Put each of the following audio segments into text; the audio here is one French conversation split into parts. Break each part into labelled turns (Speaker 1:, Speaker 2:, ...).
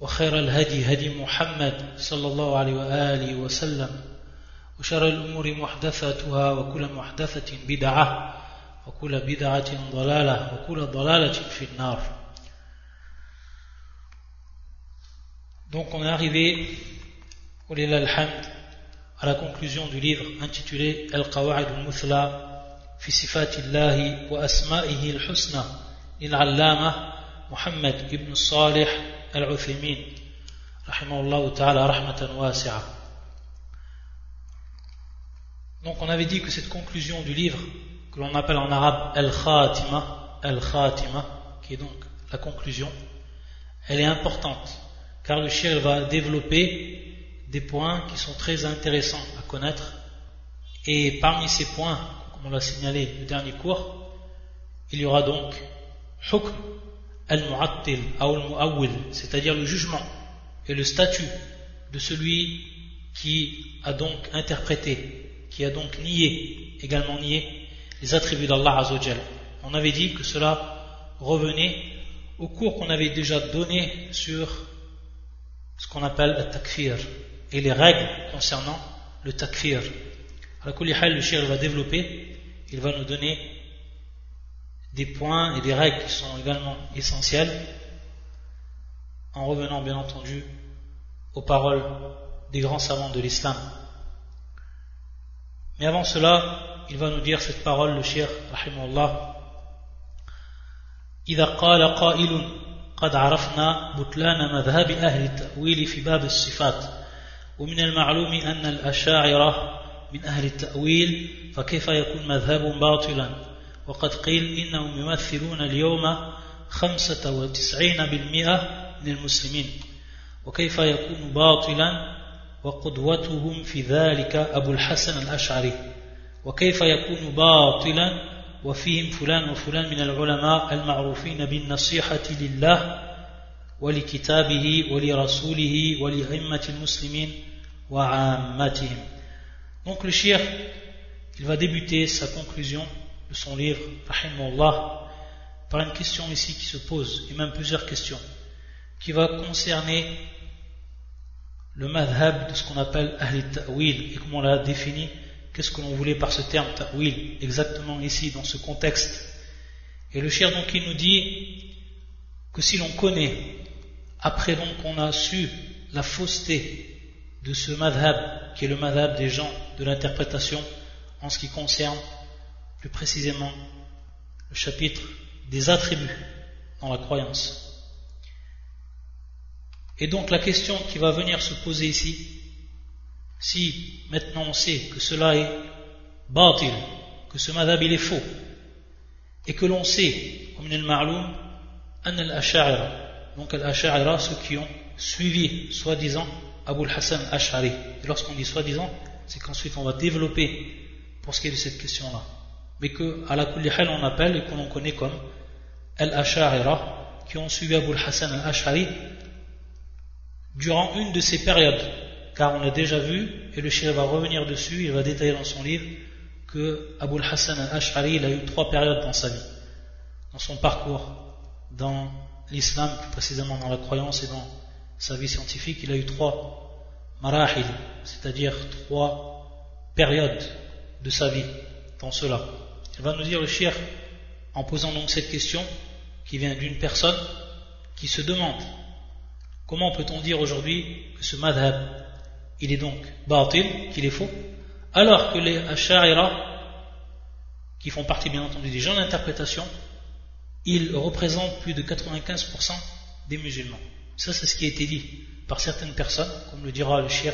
Speaker 1: وخير الهدي هدي محمد صلى الله عليه وآله وسلم وشر الأمور محدثاتها وكل محدثة بدعة وكل بدعة ضلالة وكل ضلالة في النار Donc on est arrivé, à la conclusion du livre intitulé Al-Qawa'id al-Muthla fi sifatillahi wa asma'ihi al-husna lil-allama Muhammad ibn Salih al-Uthaymin rahimahullah ta'ala rahmatan wasi'a Donc on avait dit que cette conclusion du livre que l'on appelle en arabe Al-Khatima Al-Khatima qui est donc la conclusion elle est importante car le shir va développer des points qui sont très intéressants à connaître. Et parmi ces points, comme on l'a signalé le dernier cours, il y aura donc hukm al-mu'attil al c'est-à-dire le jugement et le statut de celui qui a donc interprété, qui a donc nié, également nié, les attributs d'Allah Azzawajal. On avait dit que cela revenait au cours qu'on avait déjà donné sur ce qu'on appelle le takfir et les règles concernant le takfir. La le shir va développer, il va nous donner des points et des règles qui sont également essentielles, en revenant bien entendu aux paroles des grands savants de l'islam. Mais avant cela, il va nous dire cette parole, le shir, rahimahullah, إذا قال قائل قد عرفنا بطلان مذهب أهل التأويل في باب الصفات ومن المعلوم أن الأشاعرة من أهل التأويل فكيف يكون مذهب باطلا وقد قيل إنهم يمثلون اليوم خمسة وتسعين بالمئة من المسلمين. وكيف يكون باطلا وقدوتهم في ذلك أبو الحسن الأشعري؟ وكيف يكون باطلا وفيهم فلان وفلان من العلماء المعروفين بالنصيحة لله ولكتابه ولرسوله ولأئمة المسلمين Donc le shir, il va débuter sa conclusion de son livre, Rahimullah, par une question ici qui se pose, et même plusieurs questions, qui va concerner le madhab de ce qu'on appelle Ahli Ta'wil, et comment on l'a défini, qu'est-ce que l'on voulait par ce terme Ta'wil, exactement ici, dans ce contexte. Et le shir donc il nous dit que si l'on connaît, après donc qu'on a su la fausseté de ce madhab, qui est le madhab des gens de l'interprétation, en ce qui concerne plus précisément le chapitre des attributs dans la croyance. Et donc la question qui va venir se poser ici, si maintenant on sait que cela est batil, que ce madhab il est faux, et que l'on sait, comme il ma'loum, an al-asha'ira, donc al-asha'ira, ceux qui ont suivi, soi-disant, Abu Hassan Ash'ari. Et lorsqu'on dit soi-disant, c'est qu'ensuite on va développer pour ce qui est de cette question-là. Mais que, à la on appelle et qu'on connaît comme Al-Ash'arira, qui ont suivi Abu Hassan Al-Ash'ari durant une de ces périodes. Car on l'a déjà vu, et le shir va revenir dessus, il va détailler dans son livre que Abu Hassan Al-Ash'ari, a eu trois périodes dans sa vie, dans son parcours, dans l'islam, plus précisément dans la croyance et dans sa vie scientifique, il a eu trois marahil, c'est-à-dire trois périodes de sa vie dans cela. Va nous dire le shir, en posant donc cette question, qui vient d'une personne qui se demande comment peut-on dire aujourd'hui que ce madhab, il est donc batil, qu'il est faux, alors que les asha'ira, qui font partie bien entendu des gens d'interprétation, ils représentent plus de 95% des musulmans. Ça, c'est ce qui a été dit par certaines personnes, comme le dira le shir,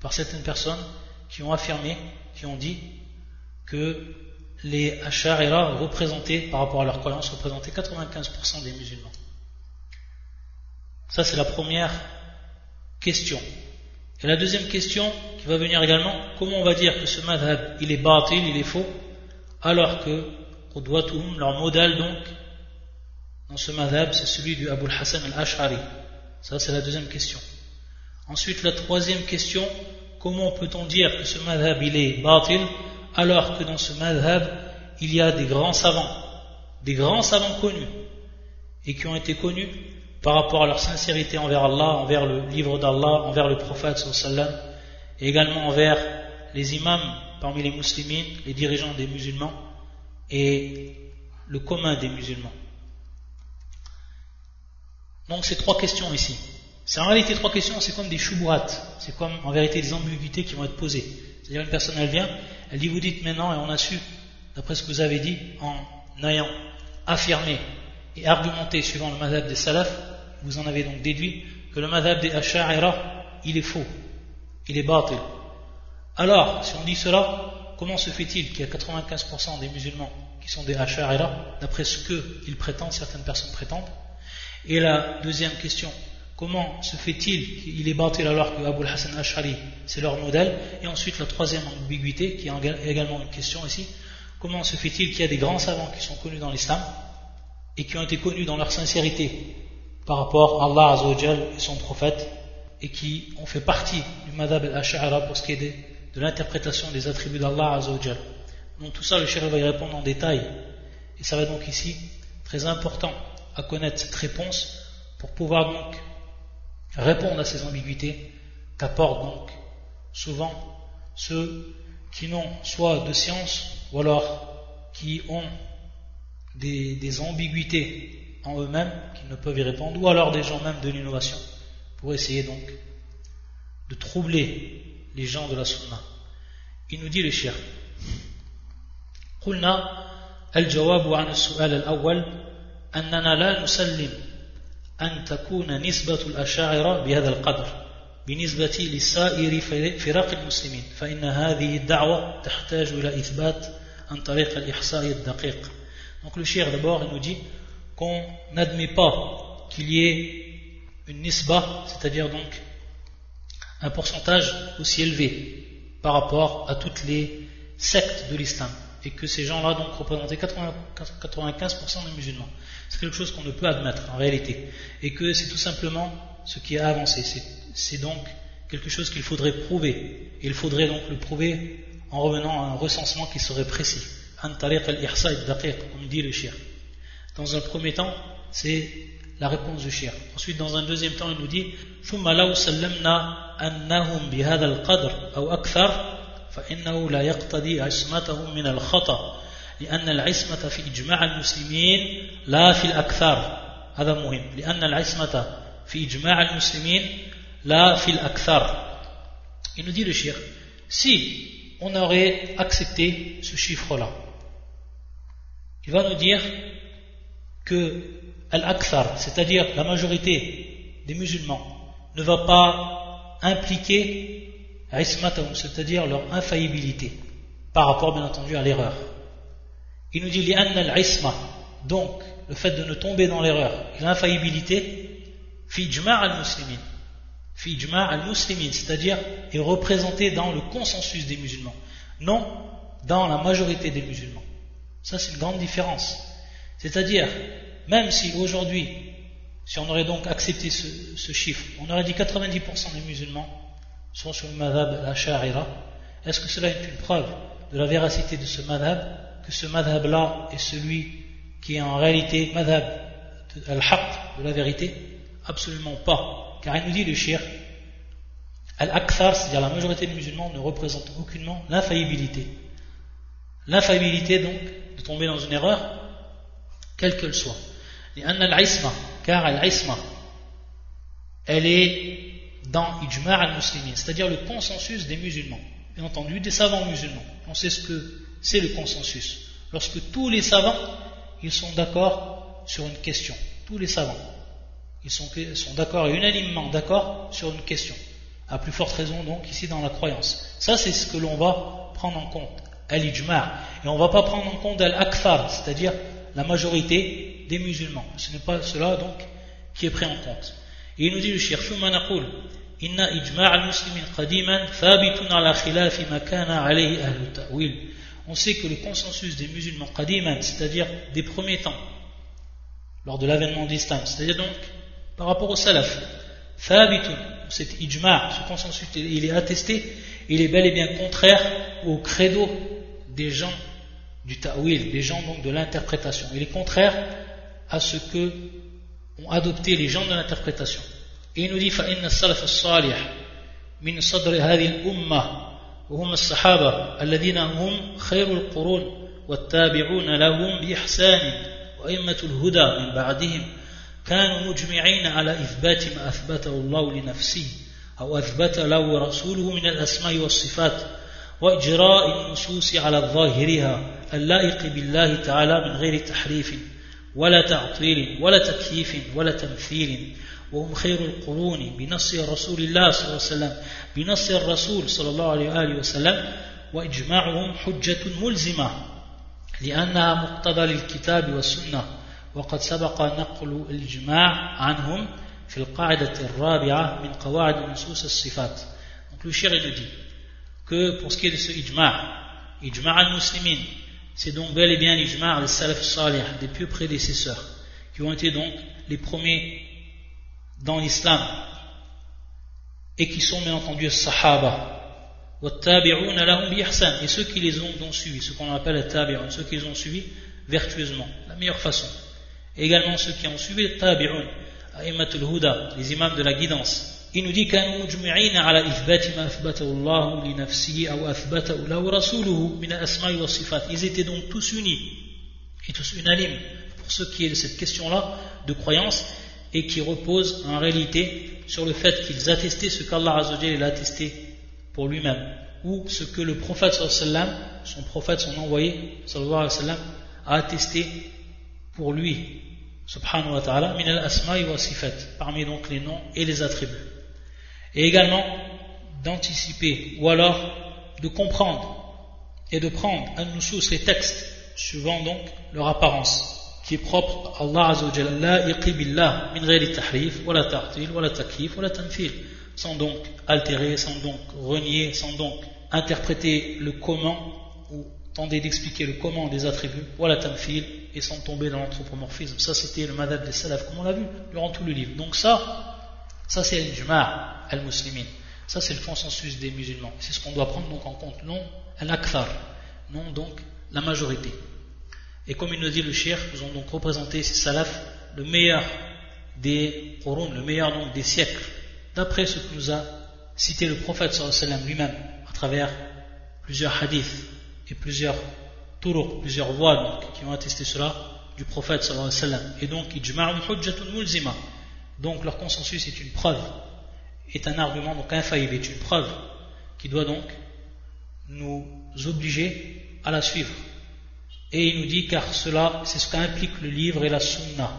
Speaker 1: par certaines personnes qui ont affirmé, qui ont dit que les Ash'arira représentaient, par rapport à leur croyance, représentaient 95% des musulmans. Ça, c'est la première question. Et la deuxième question qui va venir également, comment on va dire que ce madhab, il est batil, il est faux, alors que leur modèle donc, dans ce madhab, c'est celui du Abu Hassan al-Ash'ari. Ça, c'est la deuxième question. Ensuite, la troisième question, comment peut-on dire que ce madhab, il est batil, alors que dans ce madhab, il y a des grands savants, des grands savants connus, et qui ont été connus par rapport à leur sincérité envers Allah, envers le livre d'Allah, envers le prophète sallam, et également envers les imams parmi les musulmans, les dirigeants des musulmans et le commun des musulmans. Donc ces trois questions ici. C'est en réalité trois questions, c'est comme des choubourat, c'est comme en vérité des ambiguïtés qui vont être posées. C'est-à-dire une personne elle vient, elle dit vous dites maintenant et on a su, d'après ce que vous avez dit, en ayant affirmé et argumenté suivant le madhab des salafs, vous en avez donc déduit que le madhab des asha'ira, il est faux, il est batil. Alors, si on dit cela, comment se fait-il qu'il y a 95% des musulmans qui sont des asha'ira, d'après ce qu'ils prétendent, certaines personnes prétendent? Et la deuxième question, comment se fait-il qu'il est batil alors que Abu Hassan Ash'ari, c'est leur modèle Et ensuite, la troisième ambiguïté, qui est également une question ici, comment se fait-il qu'il y a des grands savants qui sont connus dans l'islam et qui ont été connus dans leur sincérité par rapport à Allah Azzawajal et son prophète et qui ont fait partie du madhab al-ash'ara pour ce qui est de, l'interprétation des attributs d'Allah Azzawajal. Donc tout ça, le cheikh va y répondre en détail. Et ça va donc ici très important à connaître cette réponse pour pouvoir donc répondre à ces ambiguïtés qu'apportent donc souvent ceux qui n'ont soit de science ou alors qui ont des, ambiguïtés en eux-mêmes qu'ils ne peuvent y répondre, ou alors des gens même de l'innovation, pour essayer donc de troubler les gens de la sunna. Il nous dit le shir. قلنا الجواب عن السؤال الأول أننا لا نسلم أن تكون نسبة الأشاعرة بهذا القدر بالنسبة لسائر فرق المسلمين فإن هذه الدعوة تحتاج إلى إثبات عن طريق الإحصاء الدقيق donc le shir d'abord, nous dit qu'on n'admet pas qu'il y ait une nisba, c'est-à-dire donc un pourcentage aussi élevé par rapport à toutes les sectes de l'islam et que ces gens-là donc représentaient 95% des musulmans. C'est quelque chose qu'on ne peut admettre en réalité et que c'est tout simplement ce qui a avancé. C'est donc quelque chose qu'il faudrait prouver et il faudrait donc le prouver en revenant à un recensement qui serait précis comme dit le shir. Dans un premier temps, c'est la réponse du shir. Ensuite, dans un deuxième temps, il nous dit ثم لو سلمنا أنهم بهذا القدر أو أكثر فإنه لا يقتضي عصمتهم من الخطأ لأن العصمة في إجماع المسلمين لا في الأكثر هذا مهم لأن العصمة في إجماع المسلمين لا في الأكثر Il nous dit le shir, si on aurait accepté ce chiffre-là, il va nous dire que Al-Akthar, c'est-à-dire la majorité des musulmans, ne va pas impliquer c'est-à-dire leur infaillibilité, par rapport bien entendu à l'erreur. Il nous dit al-isma, donc le fait de ne tomber dans l'erreur l'infaillibilité, al-muslimin, al-muslimin, c'est-à-dire est représenté dans le consensus des musulmans, non dans la majorité des musulmans. Ça, c'est une grande différence. C'est-à-dire, même si aujourd'hui, si on aurait donc accepté ce, chiffre, on aurait dit 90% des musulmans sont sur le madhab al-sha'ira, est-ce que cela est une preuve de la véracité de ce madhab, que ce madhab-là est celui qui est en réalité madhab al-haq, de la vérité? Absolument pas. Car il nous dit le shir, al-akthar, c'est-à-dire la majorité des musulmans, ne représente aucunement l'infaillibilité. L'infaillibilité donc de tomber dans une erreur, quelle qu'elle soit. Car al-isma, elle est dans ijma' al-muslimin, c'est-à-dire le consensus des musulmans, bien entendu des savants musulmans. On sait ce que c'est le consensus. Lorsque tous les savants, ils sont d'accord sur une question, tous les savants, ils sont, sont d'accord et unanimement d'accord sur une question. À plus forte raison donc ici dans la croyance. Ça c'est ce que l'on va prendre en compte al-ijma' et on ne va pas prendre en compte al-akthar, c'est-à-dire la majorité des musulmans. Ce n'est pas cela donc qui est pris en compte. Et il nous dit le shir, ثم نقول إن إجماع المسلمين قديما ثابت على خلاف ما كان عليه أهل التأويل on sait que le consensus des musulmans qadiman, c'est-à-dire des premiers temps, lors de l'avènement d'Islam, c'est-à-dire donc par rapport au salaf, thabitun, cet ijma, ce consensus, il est attesté, il est bel et bien contraire au credo des gens du ta'wil, des gens donc de l'interprétation. Il est contraire à ce que ont adopté les gens de l'interprétation. Et il nous dit فإن السلف الصالح من صدر هذه الأمة وهم الصحابة الذين هم خير القرون والتابعون لهم بإحسان وأئمة الهدى من بعدهم كانوا مجمعين على إثبات ما أثبته الله لنفسه أو أثبت له رسوله من الأسماء والصفات وإجراء النصوص على ظاهرها اللائق بالله تعالى من غير تحريف ولا تعطيل ولا تكييف ولا تمثيل وهم خير القرون بنص رسول الله صلى الله عليه وسلم بنص الرسول صلى الله عليه وآله وسلم وإجماعهم حجة ملزمة لأنها مقتضى للكتاب والسنة وقد سبق نقل الإجماع عنهم في القاعدة الرابعة من قواعد نصوص الصفات. Donc le shir il dit que pour ce qui est de ce ijma' ijma' al-muslimin c'est donc bel et bien l'ijma' des salaf salih des pieux prédécesseurs qui ont été donc les premiers dans l'islam et qui sont bien entendu sahaba et ceux qui les ont donc suivis, ce qu'on appelle les tabi'un, ceux qui les ont suivis vertueusement, la meilleure façon. Et également ceux qui ont suivi les tabi'un, les imams de la guidance. Il nous dit Ils étaient donc tous unis et tous unanimes pour ce qui est de cette question-là de croyance et qui repose en réalité sur le fait qu'ils attestaient ce qu'Allah a attesté pour lui-même ou ce que le prophète son prophète, son envoyé a attesté pour lui. Subhanahu wa ta'ala min al-asma'i wa sifat parmi donc les noms et les attributs et également d'anticiper ou alors de comprendre et de prendre un nusus les textes suivant donc leur apparence qui est propre à Allah la billah min ghayri tahrif wala ta'til wala takif wala tamthil sans donc altérer sans donc renier sans donc interpréter le comment ou tenter d'expliquer le comment des attributs wala tamthil et sans tomber dans l'anthropomorphisme. Ça c'était le madhab des salaf comme on l'a vu durant tout le livre. Donc ça ça c'est l'ijma' al-muslimin. Ça c'est le consensus des musulmans. C'est ce qu'on doit prendre donc en compte. Non al-akthar. Non donc la majorité. Et comme il nous dit le shir, nous ont donc représenté ces salafs le meilleur des qurun, le meilleur donc des siècles, d'après ce que nous a cité le prophète sallam lui-même, à travers plusieurs hadiths et plusieurs turuq, plusieurs voix donc, qui ont attesté cela du prophète sallam. Et donc, mulzima. Donc leur consensus est une preuve, est un argument donc infaillible, est une preuve qui doit donc nous obliger à la suivre. Et il nous dit car cela, c'est ce qu'implique le livre et la sunna.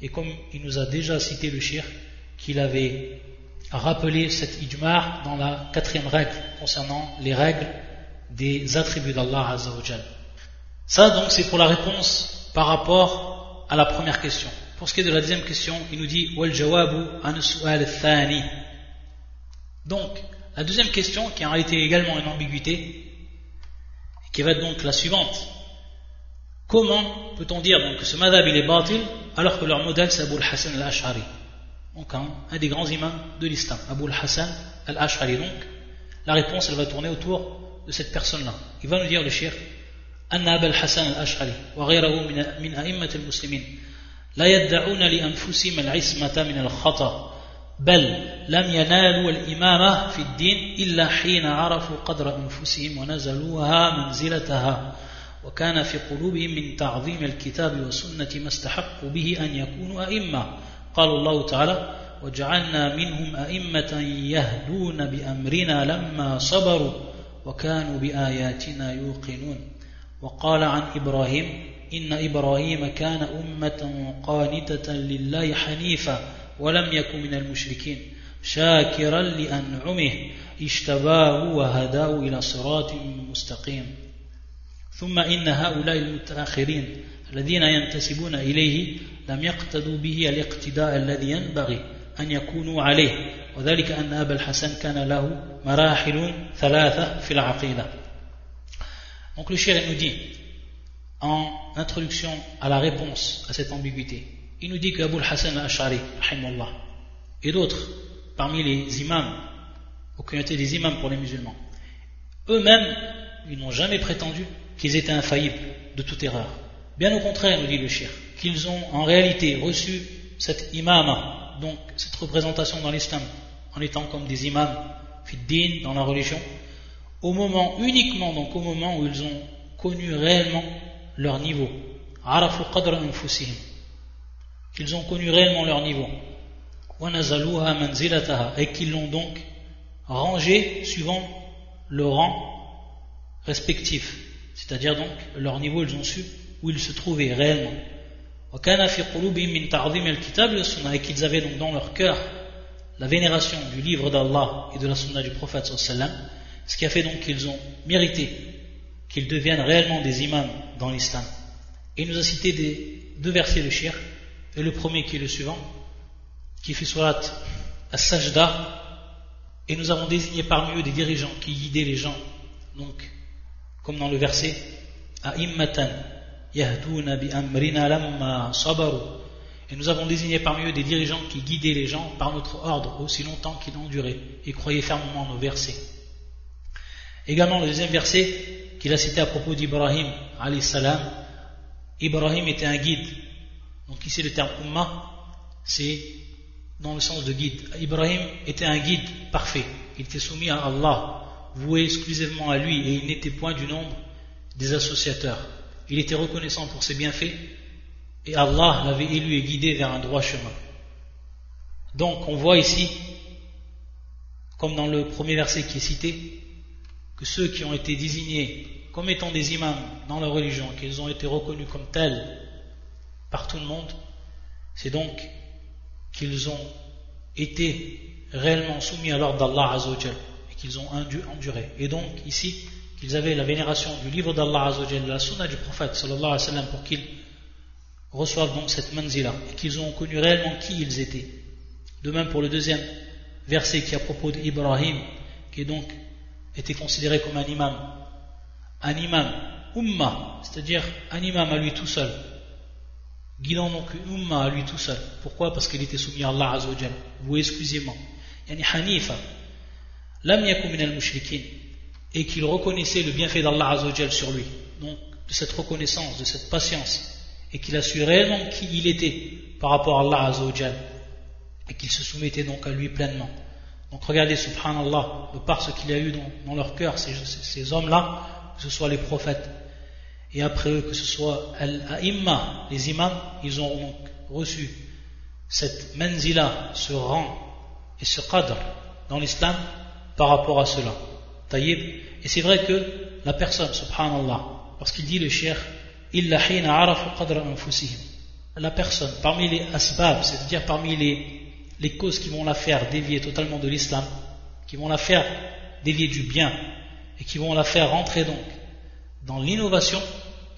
Speaker 1: Et comme il nous a déjà cité le shir, qu'il avait rappelé cet ijma' dans la quatrième règle concernant les règles des attributs d'Allah. Ça donc c'est pour la réponse par rapport à la première question. Pour ce qui est de la deuxième question, il nous dit Donc, la deuxième question, qui en réalité également une ambiguïté, qui va être donc la suivante. Comment peut-on dire donc, que ce madhab il est batil alors que leur modèle c'est Abu al-Hassan al-Ash'ari? Donc hein, un, des grands imams de l'islam, Abu al-Hassan al-Ash'ari. Donc la réponse elle va tourner autour de cette personne-là. Il va nous dire le shir, Anna Abu al-Hassan al-Ash'ari wa min, min al-Muslimin لا يدعون لأنفسهم العصمة من الخطأ بل لم ينالوا الإمامة في الدين إلا حين عرفوا قدر أنفسهم ونزلوها منزلتها وكان في قلوبهم من تعظيم الكتاب والسنة ما استحقوا به أن يكونوا أئمة. قال الله تعالى وجعلنا منهم أئمة يهدون بأمرنا لما صبروا وكانوا بآياتنا يوقنون وقال عن إبراهيم إن إبراهيم كان أمة قانتة لله حنيفا ولم يكن من المشركين شاكرا لأنعمه اشتباه وهداه إلى صراط مستقيم. ثم إن هؤلاء المتأخرين الذين ينتسبون إليه لم يقتدوا به الاقتداء الذي ينبغي أن يكونوا عليه وذلك أن أبا الحسن كان له مراحل ثلاثة في العقيدة. Donc le shir nous dit en introduction à la réponse à cette ambiguïté. Il nous dit que Abu al-Hassan al-Ash'ari et d'autres parmi les imams aux communautés des imams pour les musulmans eux-mêmes ils n'ont jamais prétendu qu'ils étaient infaillibles de toute erreur. Bien au contraire nous dit le shir qu'ils ont en réalité reçu cette imama, donc cette représentation dans l'islam, en étant comme des imams, fiddin, dans la religion, au moment, uniquement donc au moment où ils ont connu réellement leur niveau. Qu'ils ont connu réellement leur niveau. Et qu'ils l'ont donc rangé suivant le rang respectif. C'est-à-dire donc leur niveau, ils ont su où ils se trouvaient réellement et qu'ils avaient donc dans leur cœur la vénération du livre d'Allah et de la sunna du prophète ce qui a fait donc qu'ils ont mérité qu'ils deviennent réellement des imams dans l'islam. Il nous a cité deux versets de shir, et le premier qui est le suivant, qui fait surat as-sajda, et nous avons désigné parmi eux des dirigeants qui guidaient les gens, donc, comme dans le verset, à immatan et nous avons désigné parmi eux des dirigeants qui guidaient les gens par notre ordre aussi longtemps qu'ils ont duré et croyaient fermement nos versets. Également le deuxième verset qu'il a cité à propos d'Ibrahim, salam, Ibrahim était un guide. Donc ici le terme Ummah, c'est dans le sens de guide. Ibrahim était un guide parfait. Il était soumis à Allah, voué exclusivement à lui et il n'était point du nombre des associateurs il était reconnaissant pour ses bienfaits et Allah l'avait élu et guidé vers un droit chemin. Donc on voit ici, comme dans le premier verset qui est cité, que ceux qui ont été désignés comme étant des imams dans la religion, qu'ils ont été reconnus comme tels par tout le monde, c'est donc qu'ils ont été réellement soumis à l'ordre d'Allah et qu'ils ont enduré. Et donc ici, qu'ils avaient la vénération du livre d'Allah de la sunna du prophète pour qu'ils reçoivent donc cette manzila et qu'ils ont connu réellement qui ils étaient. De même pour le deuxième verset qui est à propos d'Ibrahim, qui est donc était considéré comme un imam, un imam umma, c'est-à-dire un imam à lui tout seul, guidant donc une umma à lui tout seul. Pourquoi? Parce qu'il était soumis à Allah Azzawajal, vous exclusivement. Yani Hanifa, lam yakum al-mushrikin, et qu'il reconnaissait le bienfait d'Allah Azzawajal sur lui. Donc, de cette reconnaissance, de cette patience, et qu'il a su réellement qui il était par rapport à Allah Azzawajal, et qu'il se soumettait donc à lui pleinement. Donc regardez, subhanallah, de par ce qu'il y a eu dans, leur cœur, ces, hommes-là, que ce soit les prophètes, et après eux, que ce soit al-a'imma, les imams, ils ont donc reçu cette menzila, ce rang et ce qadr dans l'islam par rapport à cela. Et c'est vrai que la personne, subhanallah, lorsqu'il dit le cher, la personne, parmi les asbab, c'est-à-dire parmi les, les causes qui vont la faire dévier totalement de l'islam, qui vont la faire dévier du bien, et qui vont la faire rentrer donc dans l'innovation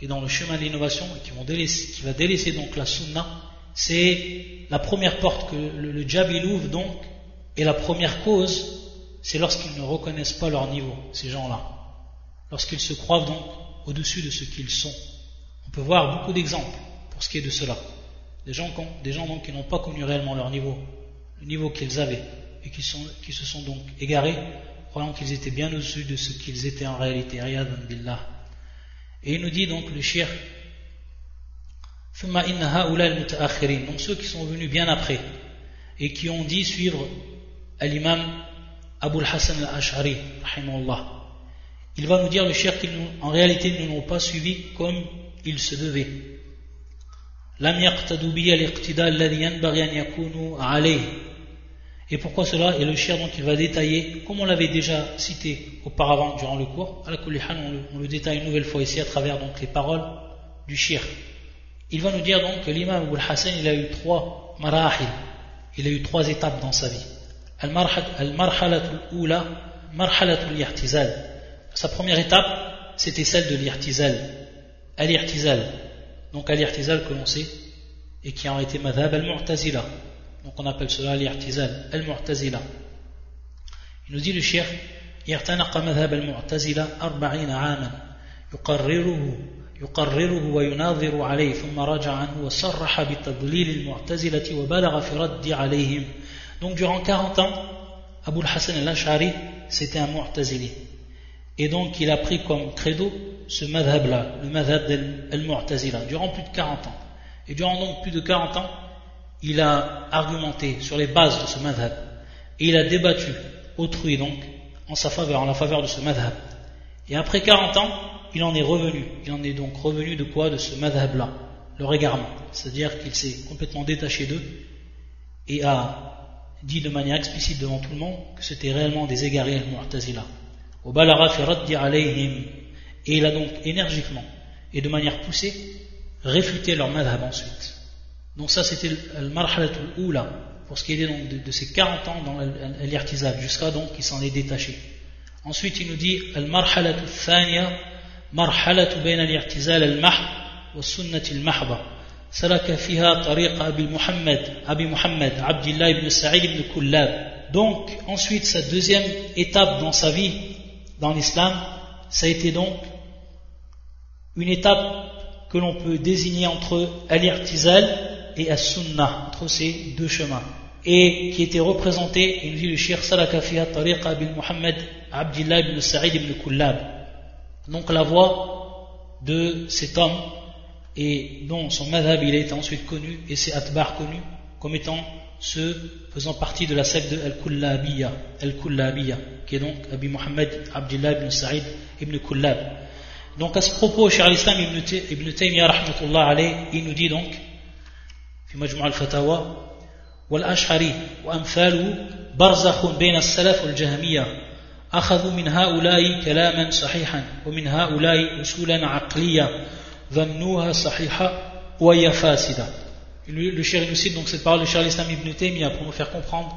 Speaker 1: et dans le chemin de l'innovation, et qui, vont délaisser, qui va délaisser donc la sunna, c'est la première porte que le, le ouvre donc, et la première cause c'est lorsqu'ils ne reconnaissent pas leur niveau, ces gens-là. Lorsqu'ils se croient donc au-dessus de ce qu'ils sont. On peut voir beaucoup d'exemples pour ce qui est de cela. Des gens, qui n'ont pas connu réellement leur niveau, le niveau qu'ils avaient, et qui, se sont donc égarés, croyant qu'ils étaient bien au-dessus de ce qu'ils étaient en réalité. Et il nous dit donc le shir, donc ceux qui sont venus bien après, et qui ont dit suivre l'imam Abu al-Hassan al-Ash'ari, il va nous dire le cher qu'en réalité ils ne l'ont pas suivi comme il se devait. Et pourquoi cela Et le cher donc il va détailler, comme on l'avait déjà cité auparavant durant le cours, on le détaille une nouvelle fois ici à travers donc les paroles du shir. Il va nous dire donc que l'imam Abu al-Hassan il a eu trois marahil, il a eu trois étapes dans sa vie. Sa première étape, c'était celle de l'irtizal. Al-irtizal. Donc al-irtizal que l'on sait, et qui a été madhab al-mu'tazila. Donc on appelle cela l'irtizal, al-mu'tazila. Il nous dit le shir, اعتنق مذهب المعتزلة أربعين عاما يقرره يقرره ويناظر عليه ثم رجع عنه وصرح بتضليل المعتزلة وبلغ في رد عليهم Donc durant 40 ans, Abu al-Hassan al-Ash'ari, c'était un mu'tazili. Et donc il a pris comme credo ce madhab-là, le madhab al-mu'tazila, durant plus de 40 ans. Et durant donc plus de 40 ans, il a argumenté sur les bases de ce madhab. Et il a débattu autrui donc en sa faveur, en la faveur de ce madhab. Et après 40 ans, il en est revenu. Il en est donc revenu de quoi? De ce madhab-là, le régarement. C'est-à-dire qu'il s'est complètement détaché d'eux et a dit de manière explicite devant tout le monde que c'était réellement des égarés al-mu'tazila. Et il a donc énergiquement et de manière poussée réfuté leur madhab ensuite. Donc ça c'était le marhalatul oula pour ce qui est donc de, ses 40 ans dans l'irtizal jusqu'à donc qu'il s'en est détaché. Ensuite il nous dit al marhalatul thaniya marhalatu bayna al-irtizal al-mahd wa sunnati al-mahda. سلك فيها طريق أبي محمد أبي محمد عبد الله بن سعيد بن كلاب donc ensuite sa deuxième étape dans sa vie dans l'islam ça a été donc une étape que l'on peut désigner entre al-irtizal et as-sunnah entre ces deux chemins. Et qui était représenté il dit le shir salaka fiha tariqa Abi Muhammad Abdullah ibn Sa'id ibn Kullab. Donc la voix de cet homme et dont son madhab il a été ensuite connu et ses atbar connus comme étant ceux faisant partie de la secte de Al-Kullabiyya Al-Kullabiyya qui est donc Abi Muhammad Abdullah ibn Sa'id ibn Kullab. Donc à ce propos Cheikh al-Islam ibn Taymiyyah il nous dit donc في مجموع الفتاوى والأشعري وأمثاله برزخ بين السلف والجهمية أخذوا من هؤلاء كلاما صحيحا ومن هؤلاء أصولا عقلية le chéri nous cite donc cette parole de Charles Islam ibn Taymiyyah pour nous faire comprendre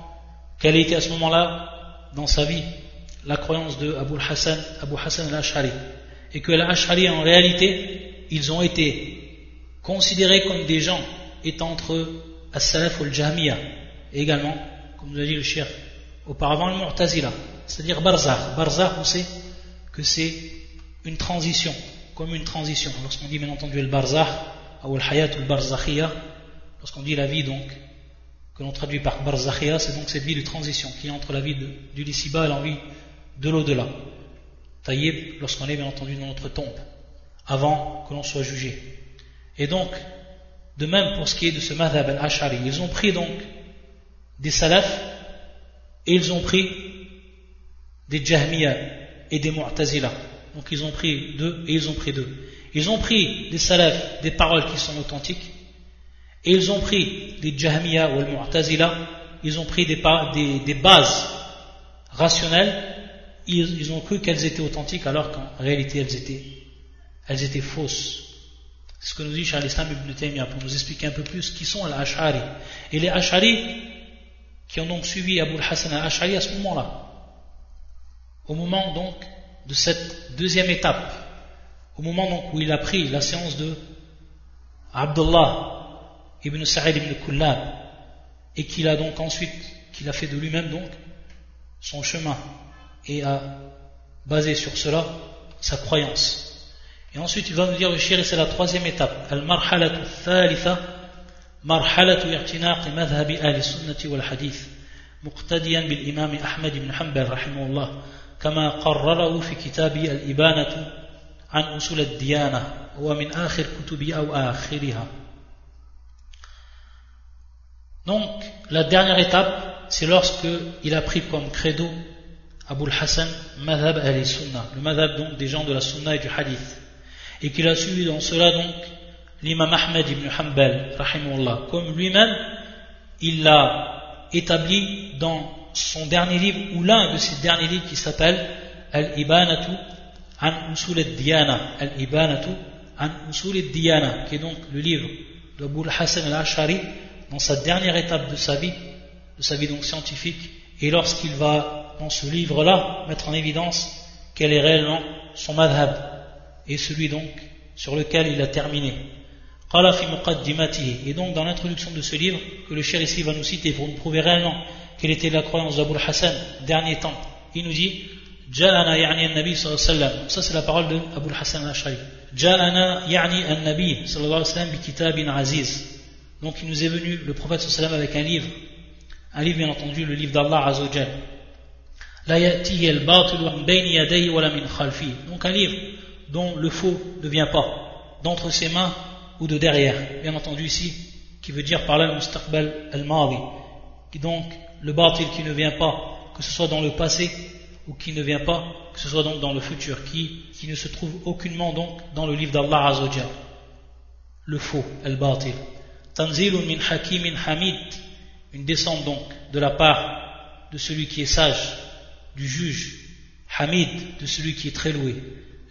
Speaker 1: quelle était à ce moment-là dans sa vie la croyance de Abu Hassan, Abu Hassan al-Ash'ari et que l'Ash'ari en réalité ils ont été considérés comme des gens étant entre as-salaf ou al-jahmiya et également comme nous a dit le cher auparavant le mu'tazila c'est-à-dire barzakh barzakh on sait que c'est une transition comme une transition. Lorsqu'on dit bien entendu le barzakh, ou le hayat ou le barzakhia, lorsqu'on dit la vie donc, que l'on traduit par barzakhia, c'est donc cette vie de transition qui est entre la vie du lissiba et la vie de l'au-delà. Taïb, lorsqu'on est bien entendu dans notre tombe, avant que l'on soit jugé. Et donc, de même pour ce qui est de ce madhab al-ash'ari, ils ont pris donc des salafs et ils ont pris des jahmiya et des mu'tazila. Donc ils ont pris deux et ils ont pris deux. Ils ont pris des salafs, des paroles qui sont authentiques, et ils ont pris des jahmiya ou al-mu'tazila, ils ont pris des, bases rationnelles, ils, ont cru qu'elles étaient authentiques alors qu'en réalité elles étaient fausses. C'est ce que nous dit Charles Islam ibn Taymiyyah pour nous expliquer un peu plus qui sont les Ash'ari. Et les Ash'ari qui ont donc suivi Abu al-Hassan al-Ash'ari à ce moment-là. Au moment donc de cette deuxième étape, au moment donc où il a pris la séance de Abdullah ibn Sa'id ibn Kullab, et qu'il a donc ensuite, qu'il a fait de lui-même donc son chemin, et a basé sur cela sa croyance. Et ensuite il va nous dire le shir, c'est la troisième étape, al-marhalatu thalitha, marhalatu i'tinaq madhhabi ahli sunnati wal hadith, muqtadiyan bil imam Ahmad ibn Hanbal rahimahullah. كما قرره في كتابه الإبانة عن أصول الديانة هو من آخر كتبه أو آخرها Donc, la dernière étape, c'est lorsque il a pris comme credo Abu hassan Madhab al-Sunnah, le Madhab donc des gens de la Sunnah et du Hadith, et qu'il a suivi dans cela donc l'imam Ahmed ibn Hanbal, comme lui-même, il l'a établi dans son dernier livre, ou l'un de ses derniers livres qui s'appelle Al-Ibanatu an Usul al-Diyana. Al-Ibanatu an Usul al-Diyana, qui est donc le livre de Hassan al-Ashari, dans sa dernière étape de sa vie, de sa vie donc scientifique, et lorsqu'il va, dans ce livre-là, mettre en évidence quel est réellement son madhab, et celui donc sur lequel il a terminé. Et donc dans l'introduction de ce livre, que le cher ici va nous citer pour nous prouver réellement quelle était la croyance d'Abu Hassan dernier temps, il nous dit جاءنا يعني النبي صلى الله عليه وسلم ça c'est la parole de Abu Hassan al-Ash'ari جاءنا يعني النبي صلى الله عليه وسلم بكتاب عزيز donc il nous est venu le prophète صلى الله عليه وسلم avec un livre un livre bien entendu le livre d'Allah Azza wa Jal لا يأتيه الباطل من بين يديه ولا من خلفه donc un livre dont le faux ne vient pas d'entre ses mains ou de derrière. Bien entendu ici, qui veut dire par là mustaqbal al-madi. Qui donc, le batil qui ne vient pas, que ce soit dans le passé ou qui ne vient pas, que ce soit donc dans le futur, qui, qui ne se trouve aucunement donc dans le livre d'Allah Azzawajal. Le faux, al-batil. Tanzilun min hakimin hamid. Une descente donc de la part de celui qui est sage, du juge, hamid, de celui qui est très loué.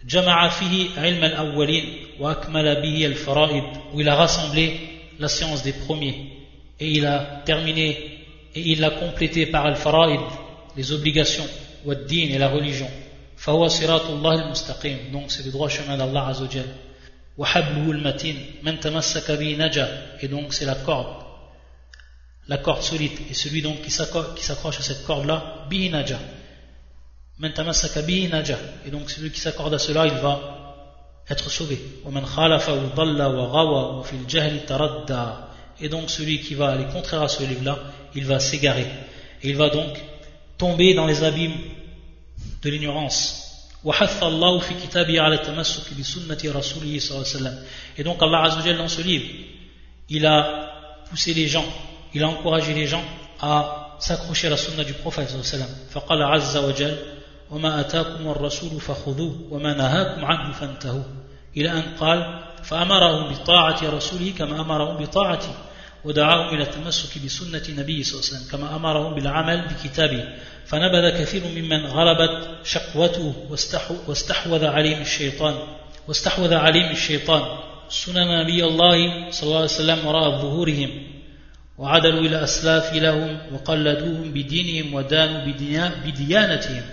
Speaker 1: جمع فيه علم الأولين وأكمل به الفرائض où il a rassemblé la science des premiers et il a terminé et il l'a complété par al-fara'id les obligations والدين et la religion فهو صراط الله المستقيم donc c'est le droit chemin d'Allah Azza wa Jal وحبله المتين من تمسك به نجا et donc c'est la corde la corde solide et celui donc qui s'accroche à cette corde là bihi naja et donc celui qui s'accorde à cela, il va être sauvé. Et donc celui qui va aller contraire à ce livre-là, il va s'égarer. Et il va donc tomber dans les abîmes de l'ignorance. Et donc Allah Azzawajal dans ce livre, il a poussé les gens, il a encouragé les gens à s'accrocher à la sunna du prophète وما أتاكم الرسول فخذوه وما نهاكم عنه فانتهوا إلى أن قال فأمرهم بطاعة رسوله كما أمرهم بطاعته ودعاهم إلى التمسك بسنة النبي صلى الله عليه وسلم كما أمرهم بالعمل بكتابه. فنبذ كثير ممن غلبت شقوته واستحوذ عليهم الشيطان واستحوذ عليهم الشيطان. سنن نبي الله صلى الله عليه وسلم وراء ظهورهم وعدلوا إلى أسلاف لهم وقلدوهم بدينهم ودانوا بديانتهم.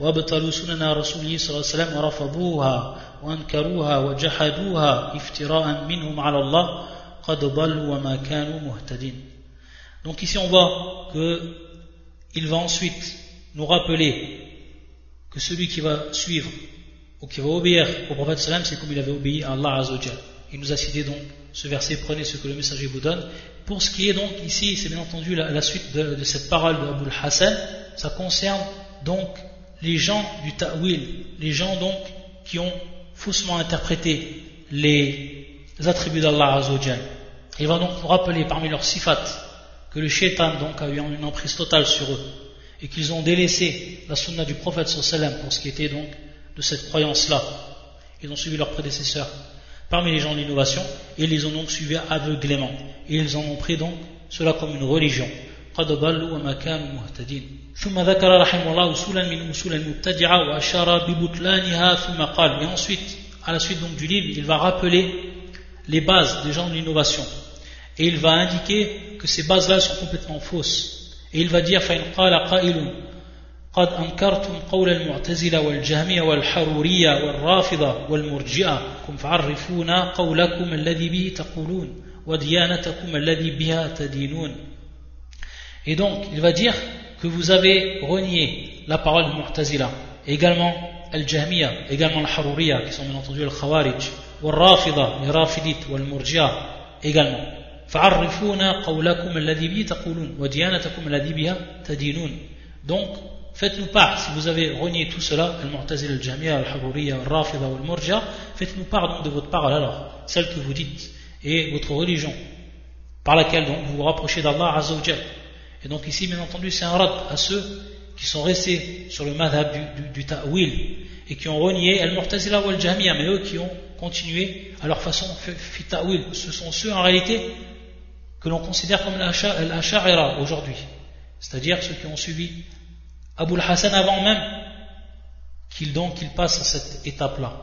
Speaker 1: وابطلوا سنن رسوله صلى الله عليه وسلم ورفضوها وانكروها وجحدوها افتراء منهم على الله قد ضلوا وما كانوا مهتدين Donc ici on voit que il va ensuite nous rappeler que celui qui va suivre ou qui va obéir au prophète sallam c'est comme il avait obéi à Allah Azzawajal. Il nous a cité donc ce verset prenez ce que le messager vous donne. Pour ce qui est donc ici c'est bien entendu la, la suite de, de cette parole de Abu Hassan, ça concerne donc les gens du ta'wil, les gens donc qui ont faussement interprété les attributs d'Allah Azzawajal. Il va donc nous rappeler parmi leurs sifat que le shaitan donc a eu une emprise totale sur eux et qu'ils ont délaissé la sunna du prophète sallam pour ce qui était donc de cette croyance-là. Ils ont suivi leurs prédécesseurs parmi les gens de l'innovation et ils les ont donc suivis aveuglément. Et ils en ont pris donc cela comme une religion. قد ضلوا وما كانوا مهتدين. ثم ذكر رحمه الله أصولا من أصول المبتدعة وأشار ببطلانها ثم قال et ensuite à la suite donc du livre il va rappeler les bases des gens de l'innovation et il va indiquer que ces bases là sont complètement fausses. Et il va dire فإن قال قائل قد أنكرتم قول المعتزلة والجهمية والحرورية والرافضة والمرجئة كم فعرفونا قولكم الذي به تقولون وديانتكم الذي بها تدينون Et donc, il va dire que vous avez renié la parole de Mu'tazila, également Al-Jahmiya, également Al-Haruriya, qui sont bien entendu Al-Khawarij, Wal-Rafida, les Rafidites, Wal-Murjia, également. donc faites-nous part si vous avez renié tout cela al-mu'tazil al-jami'a al-haruriyya al-rafida al-murja faites-nous part donc de votre parole alors celle que vous dites et votre religion par laquelle donc vous vous rapprochez d'Allah azza et donc ici, bien entendu, c'est un rad à ceux qui sont restés sur le madhab du, ta'wil et qui ont renié al-Mu'tazila ou al-Jahmiya, mais eux qui ont continué à leur façon fit ta'wil. Ce sont ceux en réalité que l'on considère comme l'Asha'ira aujourd'hui. C'est-à-dire ceux qui ont suivi Abu al-Hassan avant même qu'il donc qu'il passe à cette étape-là.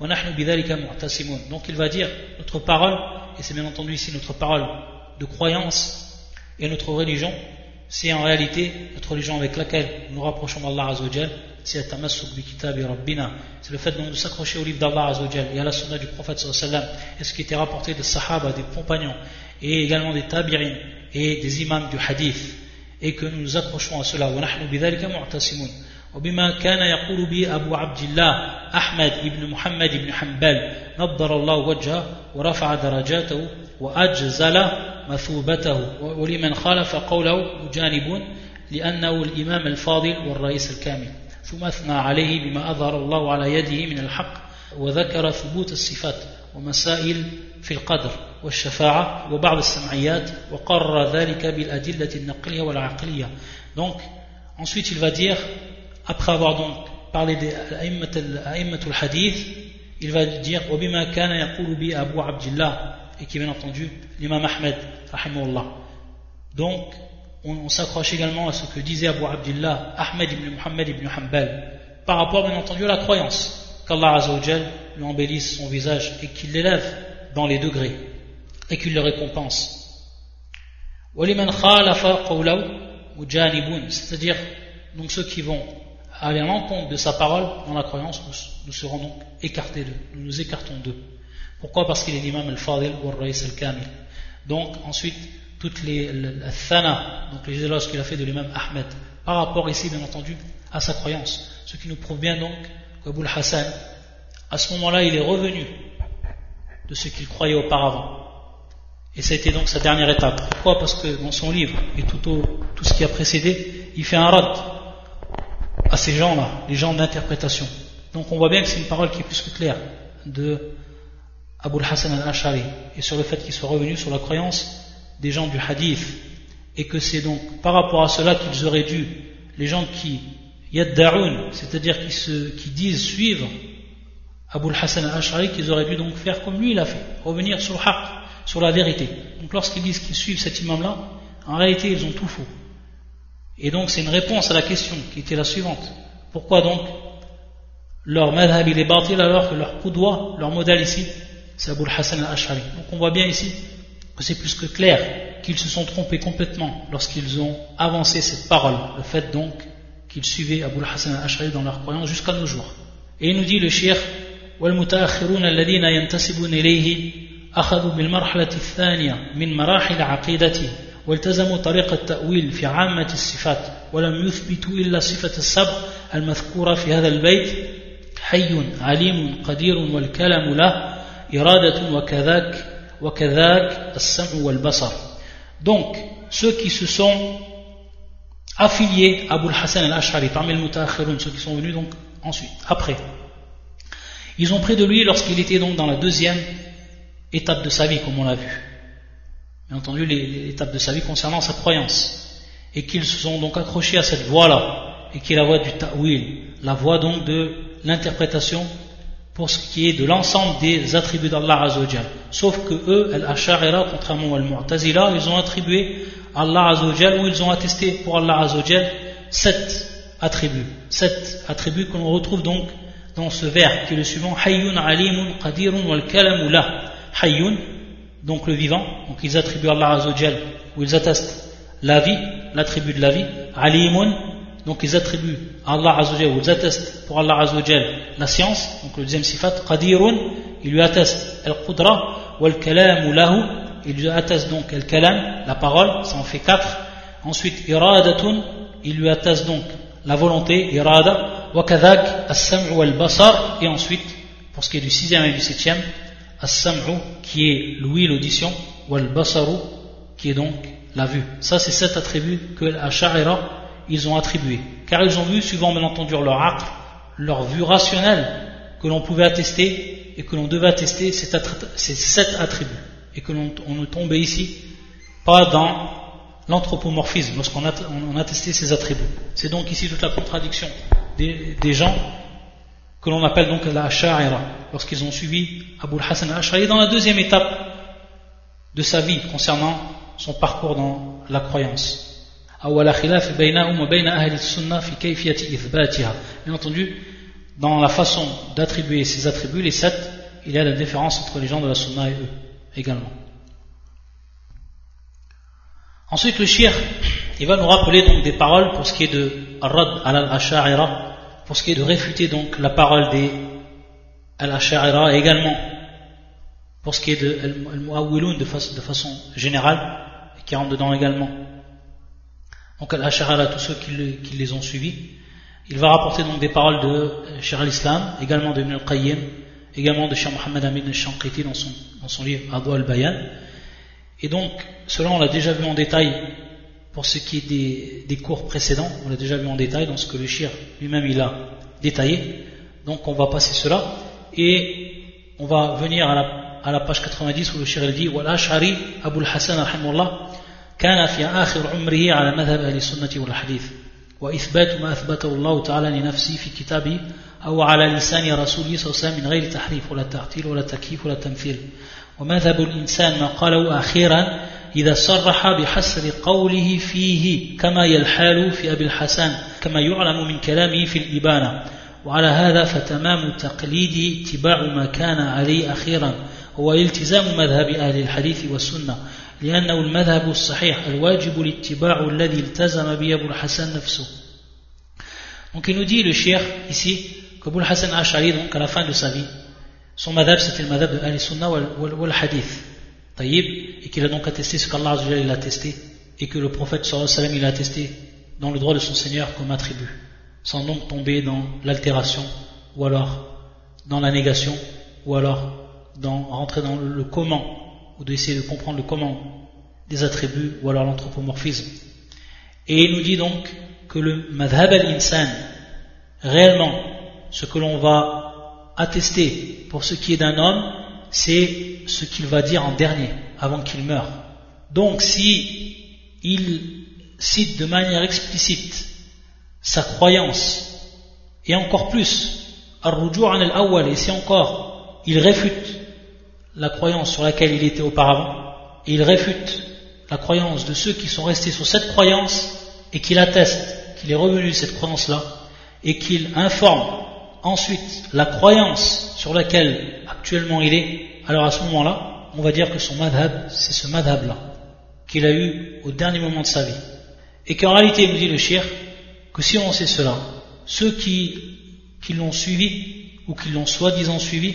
Speaker 1: Donc il va dire notre parole, et c'est bien entendu ici notre parole de croyance et notre religion, c'est en réalité notre religion avec laquelle nous nous rapprochons d'Allah Azzawajal, c'est c'est le fait de nous s'accrocher au livre d'Allah Azzawajal et à la sunna du prophète et ce qui était rapporté des sahaba, des compagnons et également des tabi'in et des imams du hadith et que nous nous accrochons à cela. وبما كان يقول به أبو عبد الله أحمد بن محمد بن حنبل نضر الله وجهه ورفع درجاته وأجزل مثوبته. ولمن خالف قوله مجانبون لأنه الإمام الفاضل والرئيس الكامل. ثم أثنى عليه بما أظهر الله على يده من الحق وذكر ثبوت الصفات ومسائل في القدر والشفاعة وبعض السمعيات وقرر ذلك بالأدلة النقلية والعقلية. Donc ensuite il va dire après avoir donc parlé des al hadith, il va dire Obima kana yaqulubi Abu Abdullah, et qui est bien entendu l'imam Ahmed, rahimahullah. Donc, on, on s'accroche également à ce que disait Abu Abdullah, Ahmed ibn Muhammad ibn Hanbal, par rapport bien entendu à la croyance, qu'Allah Azzawajal lui embellisse son visage et qu'il l'élève dans les degrés, et qu'il le récompense. C'est-à-dire, donc ceux qui vont aller à l'encontre de sa parole dans la croyance nous, serons donc écartés d'eux nous nous écartons d'eux pourquoi? Parce qu'il est l'imam al-fadil ou al-rais al-kamil donc ensuite toutes les thana, donc les éloges qu'il a fait de l'imam Ahmed, par rapport ici, bien entendu, à sa croyance. Ce qui nous prouve bien donc qu'Aboul Hassan, à ce moment-là, il est revenu de ce qu'il croyait auparavant. Et ça a été donc sa dernière étape. Pourquoi? Parce que dans son livre et tout, tout ce qui a précédé, il fait un rad à ces gens-là, les gens d'interprétation. Donc on voit bien que c'est une parole qui est plus que claire de Aboul Hassan al-Ashari et sur le fait qu'il soit revenu sur la croyance des gens du hadith, et que c'est donc par rapport à cela qu'ils auraient dû, les gens qui yadda'un, c'est-à-dire qui, qui disent suivre Abu hassan al-Ash'ari, qu'ils auraient dû donc faire comme lui il a fait, revenir sur le haqq, sur la vérité. Donc lorsqu'ils disent qu'ils suivent cet imam-là, en réalité ils ont tout faux. Et donc c'est une réponse à la question qui était la suivante. Pourquoi donc leur madhab il est batil alors que leur doigt, leur modèle ici, c'est Abu hassan al-Ash'ari. Donc on voit bien ici que c'est plus que clair qu'ils se sont trompés complètement lorsqu'ils ont avancé cette parole, le fait donc qu'ils suivaient Abu Hassan al-Ash'ari dans leur croyance jusqu'à nos jours. Et il nous dit le shir والمتأخرون الذين ينتسبون إليه أخذوا بالمرحلة الثانية من مراحل عقيدته والتزموا طريق التأويل في عامة الصفات ولم يثبتوا إلا صفة السبق المذكورة في هذا البيت حي عليم قدير والكلام له إرادة وكذاك donc ceux qui se sont affiliés à Abul Hassan al-Ash'ari parmi les mutakhirun ceux qui sont venus donc ensuite après ils ont pris de lui lorsqu'il était donc dans la deuxième étape de sa vie comme on l'a vu bien entendu l'étape de sa vie concernant sa croyance et qu'ils se sont donc accrochés à cette voie là et qui est la voie du ta'wil la voie donc de l'interprétation pour ce qui est de l'ensemble des attributs d'Allah Azzawajal. Sauf que eux, Al-Ash'arira, contrairement à Al-Mu'tazila, ils ont attribué à Allah Azzawajal, ou ils ont attesté pour Allah Azzawajal, sept attributs. Sept attributs que l'on retrouve donc dans ce vers qui est le suivant Hayyun alimun qadirun wal. Hayyun, donc le vivant, donc ils attribuent à Allah Azzawajal, ou ils attestent la vie, l'attribut de la vie. Alimun, donc ils attribuent à Allah Azzawajal, ou ils attestent pour Allah Azzawajal la science, donc le deuxième sifat, qadirun, il lui atteste al-qudra, wal-kalam lahu, il lui atteste donc al-kalam, la parole, ça en fait quatre. Ensuite, iradatun, il lui atteste donc la volonté, irada, wa kadhak, as-sam'u wal-basar, et ensuite, pour ce qui est du sixième et du septième, as-sam'u, qui est l'ouïe, l'audition, wal-basaru, qui est donc la vue. Ça, c'est sept attributs que l'Asha'ira ils ont attribué. Car ils ont vu, suivant bien entendu leur acte, leur vue rationnelle, que l'on pouvait attester et que l'on devait attester ces sept attributs. Et que l'on ne tombait ici pas dans l'anthropomorphisme lorsqu'on a, attestait ces attributs. C'est donc ici toute la contradiction des, gens que l'on appelle donc la Ash'a'ira, lorsqu'ils ont suivi Abu Hassan al-Ash'ari dans la deuxième étape de sa vie concernant son parcours dans la croyance. Bien entendu, dans la façon d'attribuer ces attributs, les sept, il y a la différence entre les gens de la sunna et eux également. Ensuite, le shir, il va nous rappeler donc des paroles pour ce qui est de Rad al-Ash'a'ira, pour ce qui est de réfuter donc la parole des al-Ash'a'ira également pour ce qui est de al-Mu'awwilun de, façon générale, et qui rentre dedans également. Donc al-Ash'a'ira, tous ceux qui, les ont suivis. Il va rapporter donc des paroles de Cheikh al-Islam, également de Ibn al-Qayyim, également de Cheikh Mohammed Amin al-Shanqiti dans son, dans son livre Adwa al-Bayan. Et donc, cela on l'a déjà vu en détail pour ce qui est des, des cours précédents, on l'a déjà vu en détail dans ce que le shir lui-même il a détaillé. Donc on va passer cela et on va venir à la, à la page 90 où le shir il dit والأشعري أبو الحسن رحمه الله كان في آخر عمره على مذهب أهل السنة والحديث وإثبات ما أثبته الله تعالى لنفسه في كتابه أو على لسان رسوله صلى الله عليه وسلم من غير تحريف ولا تعطيل ولا تكييف ولا تمثيل ومذهب الإنسان ما قاله أخيرا إذا صرح بحسر قوله فيه كما يلحال في أبي الحسن كما يعلم من كلامه في الإبانة. وعلى هذا فتمام تقليد اتباع ما كان عليه أخيرا. هو التزام مذهب أهل الحديث والسنة لأنه المذهب الصحيح الواجب الاتباع الذي التزم به أبو الحسن نفسه. Donc il nous dit le shir ici que Abu Hassan Ash'ari donc à la fin de sa vie. Son madhab c'était le madhab de Al Sunnah wal Hadith et qu'il a donc attesté ce qu'Allah a attesté, et que le prophète sallam il a attesté dans le droit de son Seigneur comme attribut, sans donc tomber dans l'altération, ou alors dans la négation, ou alors dans, rentrer dans le comment, ou d'essayer de comprendre le comment des attributs, ou alors l'anthropomorphisme. Et il nous dit donc que le madhab al-insan, réellement, ce que l'on va attester pour ce qui est d'un homme, c'est ce qu'il va dire en dernier, avant qu'il meure. Donc si il cite de manière explicite sa croyance, et encore plus, et si encore il réfute la croyance sur laquelle il était auparavant, et il réfute la croyance de ceux qui sont restés sur cette croyance, et qu'il atteste qu'il est revenu de cette croyance-là, et qu'il informe ensuite la croyance sur laquelle actuellement il est, alors à ce moment-là, on va dire que son madhab, c'est ce madhab-là, qu'il a eu au dernier moment de sa vie. Et qu'en réalité, nous dit le shir, que si on sait cela, ceux qui, l'ont suivi, ou qui l'ont soi-disant suivi,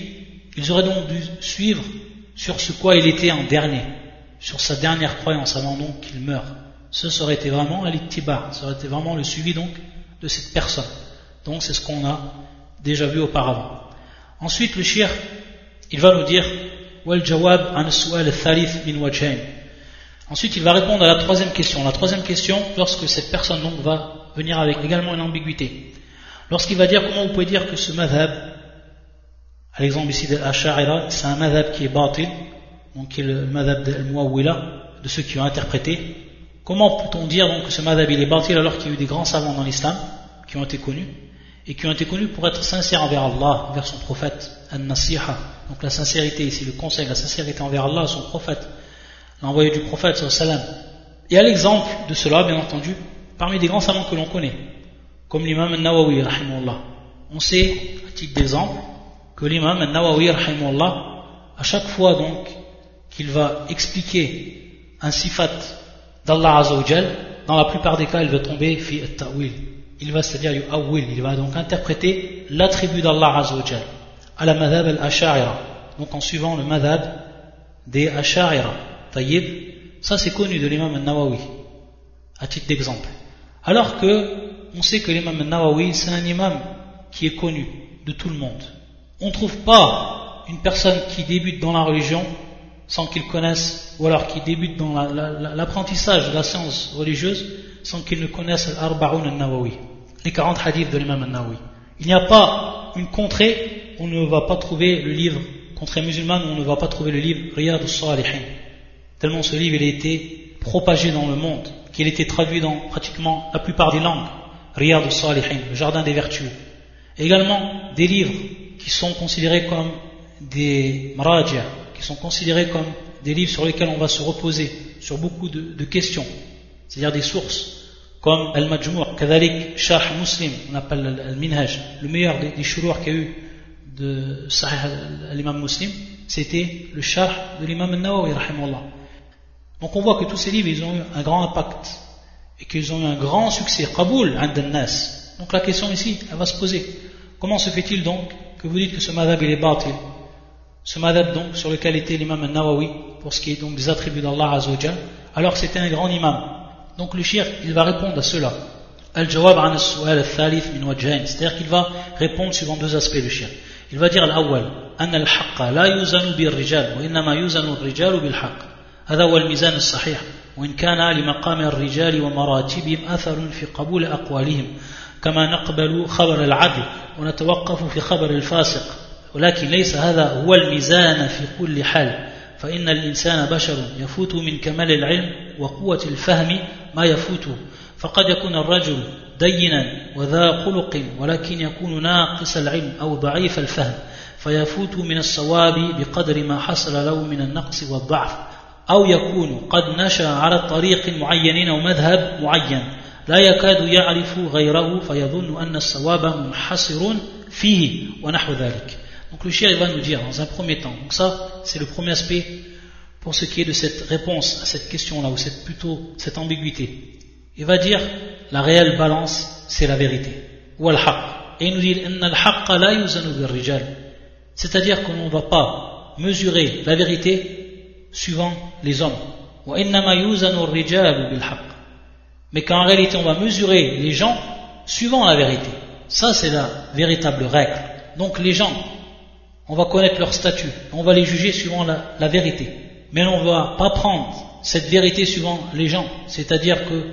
Speaker 1: ils auraient donc dû suivre sur ce quoi il était en dernier, sur sa dernière croyance avant donc qu'il meure. Ce serait été vraiment al-ittiba, ça aurait été vraiment le suivi donc de cette personne. Donc c'est ce qu'on a déjà vu auparavant. Ensuite, le shir, il va nous dire Ensuite, il va répondre à la troisième question. La troisième question, lorsque cette personne donc va venir avec également une ambiguïté. Lorsqu'il va dire comment vous pouvez dire que ce madhab, à l'exemple ici de l'Asha'ira, c'est un madhab qui est batil, donc qui est le madhab de Muawwila, de ceux qui ont interprété. Comment peut-on dire donc que ce madhab il est batil alors qu'il y a eu des grands savants dans l'islam qui ont été connus? Et qui ont été connus pour être sincères envers Allah, envers son prophète, an-nasiha, donc la sincérité ici, le conseil, la sincérité envers Allah, son prophète, l'envoyé du prophète, sallam. Et à l'exemple de cela, bien entendu, parmi des grands savants que l'on connaît, comme l'imam al-Nawawi, on sait, à titre d'exemple, que l'imam al-Nawawi, à chaque fois donc qu'il va expliquer un sifat d'Allah Azzawajal, dans la plupart des cas, il va tomber fi at-ta'wil, il va c'est-à-dire il va donc interpréter l'attribut d'Allah Azzawajal à la madhab al-asha'ira donc en suivant le madhab des asha'ira tayyib ça c'est connu de l'imam al-Nawawi à titre d'exemple. Alors que on sait que l'imam al-Nawawi c'est un imam qui est connu de tout le monde. On ne trouve pas une personne qui débute dans la religion sans qu'il connaisse, ou alors qui débute dans l'apprentissage de la science religieuse sans qu'il ne connaisse al-Arba'un al-Nawawi les 40 hadiths de l'imam al-Nawawi. Il n'y a pas une contrée où on ne va pas trouver le livre, contrée musulmane où on ne va pas trouver le livre Riyad al-Salihin. Tellement ce livre il a été propagé dans le monde, qu'il a été traduit dans pratiquement la plupart des langues. Riyad al-Salihin, le jardin des vertus. Également, des livres qui sont considérés comme des maraja, qui sont considérés comme des livres sur lesquels on va se reposer sur beaucoup de, questions, c'est-à-dire des sources, comme Al-Majmou' Kadalik, Shah Muslim, on appelle Al-Minhaj, le meilleur des, des qu'il y a eu de Sahih l'imam Muslim, c'était le Shah de l'imam Al-Nawawi, Donc on voit que tous ces livres, ils ont eu un grand impact, et qu'ils ont eu un grand succès, Qaboul, nas. Donc la question ici, elle va se poser, comment se fait-il donc que vous dites que ce madhab il est batil? Ce madhab donc sur lequel était l'imam al-Nawawi pour ce qui est donc des attributs d'Allah Azzawajal alors c'était un grand imam donc le shir il va répondre à cela. Al-jawab an al-su'al al-thalith min wajhain c'est-à-dire qu'il va répondre suivant deux aspects le shir. Il va dire al-awwal أن الحق لا يوزن بالرجال وإنما يوزن الرجال بالحق هذا هو الميزان الصحيح وإن كان لمقام الرجال ومراتبهم أثر في قبول أقوالهم كما نقبل خبر العدل ونتوقف في خبر الفاسق ولكن ليس هذا هو الميزان في كل حال فإن الإنسان بشر يفوت من كمال العلم وقوة الفهم ما يفوته. فقد يكون الرجل دينا وذا خلق ولكن يكون ناقص العلم أو ضعيف الفهم. فيفوت من الصواب بقدر ما حصل له من النقص والضعف. أو يكون قد نشأ على طريق معين أو مذهب معين. لا يكاد يعرف غيره فيظن أن الصواب منحصر فيه ونحو ذلك. Donc le shir va nous dire dans un premier temps. Donc ça, c'est le premier aspect pour ce qui est de cette réponse à cette question-là, ou cette, plutôt cette ambiguïté. Il va dire la réelle balance, c'est la vérité. Ou al-haq. Et il nous dit c'est-à-dire qu'on ne va pas mesurer la vérité suivant les hommes. Mais qu'en réalité on va mesurer les gens suivant la vérité. Ça c'est la véritable règle. Donc les gens on va connaître leur statut, on va les juger suivant la, vérité. Mais on ne va pas prendre cette vérité suivant les gens, c'est-à-dire que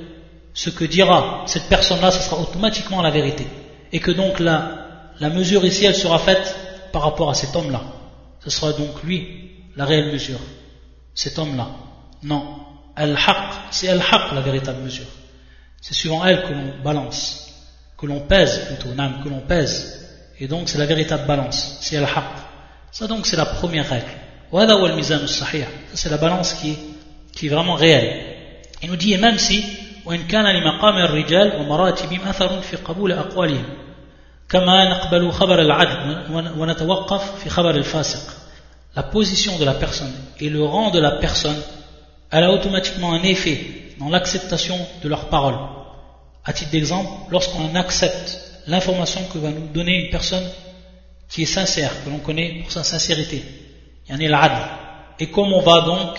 Speaker 1: ce que dira cette personne-là, ce sera automatiquement la vérité. Et que donc la, la mesure ici, elle sera faite par rapport à cet homme-là. Ce sera donc lui la réelle mesure, cet homme-là. Non, al-haq, c'est al-haq la véritable mesure. C'est suivant elle que l'on balance, que l'on pèse plutôt, que l'on pèse. Et donc c'est la véritable balance, c'est al-haq. Ça donc c'est la première règle. Ça c'est la balance qui est, qui est vraiment réelle. Il nous dit et même si وإن كان لمقام الرجال ومراتبهم أثر في قبول أقوالهم كما نقبل خبر العدل ونتوقف في خبر الفاسق La position de la personne et le rang de la personne, elle a automatiquement un effet dans l'acceptation de leurs paroles. À titre d'exemple, lorsqu'on accepte l'information que va nous donner une personne qui est sincère, que l'on connaît pour sa sincérité. il y en a Et comme on va donc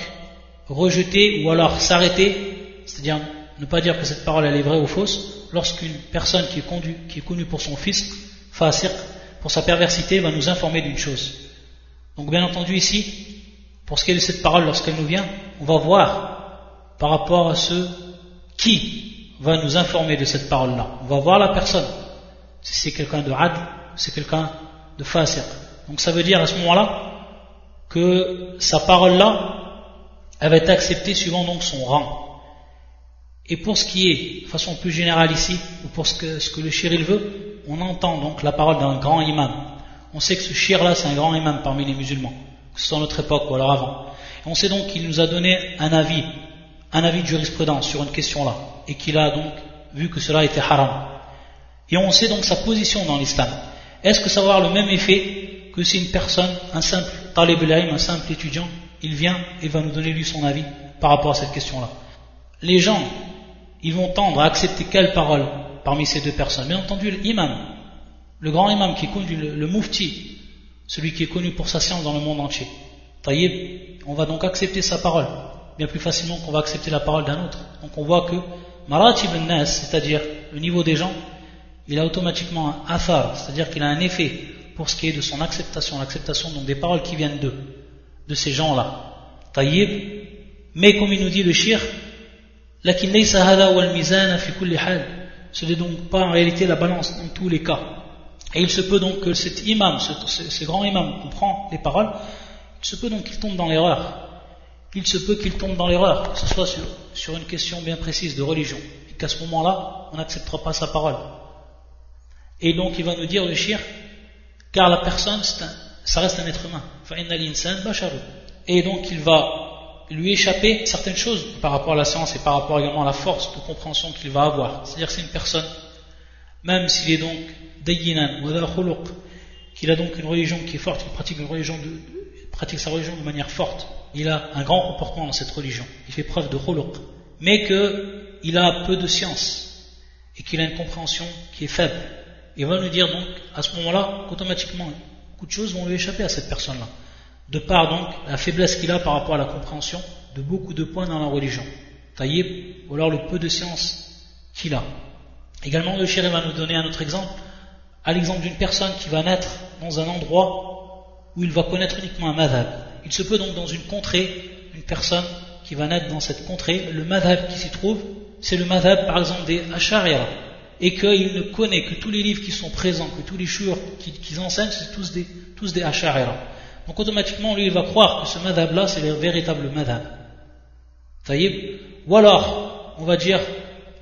Speaker 1: rejeter ou alors s'arrêter, c'est-à-dire ne pas dire que cette parole est vraie ou fausse, lorsqu'une personne qui est, connue pour son fils, fasir, pour sa perversité, va nous informer d'une chose. Donc bien entendu ici, pour ce qui est de cette parole, lorsqu'elle nous vient, on va voir par rapport à ce qui va nous informer de cette parole-là. On va voir la personne. Si c'est quelqu'un de had, c'est quelqu'un de fasiq. Donc ça veut dire à ce moment-là que sa parole-là, elle va être acceptée suivant donc son rang. Et pour ce qui est, de façon plus générale ici, ou pour ce que, le shir il veut, on entend donc la parole d'un grand imam. On sait que ce shir-là, c'est un grand imam parmi les musulmans, que ce soit notre époque ou alors avant. Et on sait donc qu'il nous a donné un avis, un avis de jurisprudence sur une question-là, et qu'il a donc vu que cela était haram. Et on sait donc sa position dans l'islam est-ce que ça va avoir le même effet que si une personne, un simple talib un simple étudiant, il vient et va nous donner lui son avis par rapport à cette question-là Les gens, ils vont tendre à accepter quelle parole parmi ces deux personnes? Bien entendu, l'imam, le grand imam qui est connu, le, mufti, celui qui est connu pour sa science dans le monde entier. Taïb, on va donc accepter sa parole bien plus facilement qu'on va accepter la parole d'un autre. Donc on voit que maratib nas, c'est-à-dire le niveau des gens, il a automatiquement un athar, c'est-à-dire qu'il a un effet pour ce qui est de son acceptation, l'acceptation donc des paroles qui viennent d'eux, de ces gens-là. Taïb, mais comme il nous dit le shir, ce n'est donc pas en réalité la balance dans tous les cas. Et il se peut donc que cet imam, ce, grand imam comprend les paroles, il se peut donc qu'il tombe dans l'erreur. Il se peut qu'il tombe dans l'erreur, que ce soit sur, sur une question bien précise de religion, et qu'à ce moment-là, on n'acceptera pas sa parole. Et donc il va nous dire le shirk, car la personne, ça reste un être humain. Et donc il va lui échapper certaines choses par rapport à la science et par rapport également à la force de compréhension qu'il va avoir. C'est-à-dire que c'est une personne, même s'il est donc dayinan, qu'il a donc une religion qui est forte, il pratique une religion de, pratique sa religion de manière forte, il a un grand comportement dans cette religion, il fait preuve de khuluq, mais qu'il a peu de science et qu'il a une compréhension qui est faible. Il va nous dire donc à ce moment-là qu'automatiquement beaucoup de choses vont lui échapper à cette personne-là, de par donc la faiblesse qu'il a par rapport à la compréhension de beaucoup de points dans la religion, taillib, ou alors le peu de science qu'il a. Également, le chéri va nous donner un autre exemple, à l'exemple d'une personne qui va naître dans un endroit où il va connaître uniquement un madhab. Il se peut donc dans une contrée, une personne qui va naître dans cette contrée, le madhab qui s'y trouve, c'est le madhab par exemple des Ash'ariya, et qu'il ne connaît que tous les livres qui sont présents, que tous les churs qu'ils enseignent, c'est tous des, tous des Donc automatiquement, lui, il va croire que ce madhab-là, c'est le véritable madhab. Ou alors, on va dire,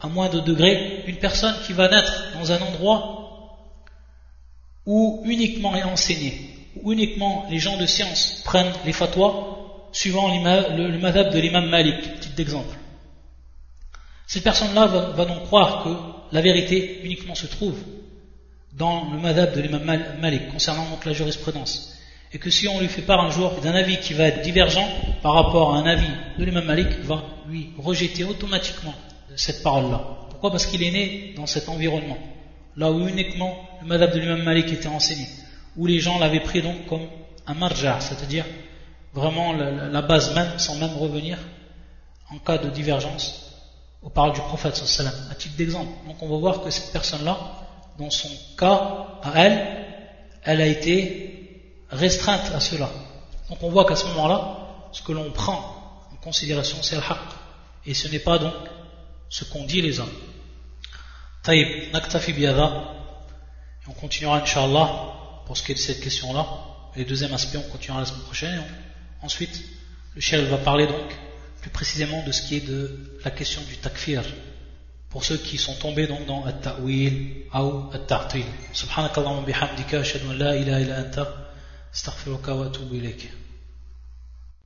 Speaker 1: à moins de degrés, une personne qui va naître dans un endroit où uniquement est enseigné, où uniquement les gens de science prennent les fatwas suivant le, le madhab de l'imam Malik, titre d'exemple. Cette personne-là va, donc croire que la vérité uniquement se trouve dans le madhab de l'imam Malik concernant donc la jurisprudence. Et que si on lui fait part un jour d'un avis qui va être divergent par rapport à un avis de l'imam Malik, va lui rejeter automatiquement cette parole-là. Pourquoi? Parce qu'il est né dans cet environnement, là où uniquement le madhab de l'imam Malik était enseigné, où les gens l'avaient pris donc comme un marja, c'est-à-dire vraiment la, base même, sans même revenir en cas de divergence aux paroles du prophète sallam, à titre d'exemple. Donc on va voir que cette personne-là, dans son cas, à elle, elle a été restreinte à cela. Donc on voit qu'à ce moment-là, ce que l'on prend en considération, c'est le haqq. Et ce n'est pas donc ce qu'ont dit les hommes. Taïb, naktafi biyada. On continuera, Inch'Allah, pour ce qui est de cette question-là. Et le deuxième aspect, on continuera la semaine prochaine. Ensuite, le chef va parler donc plus précisément de ce qui est de la question du takfir pour ceux qui sont tombés donc dans at-ta'wil ou at-ta'til. Subhanakallahumma bihamdika ashhadu an la ilaha illa anta astaghfiruka wa atubu ilayk.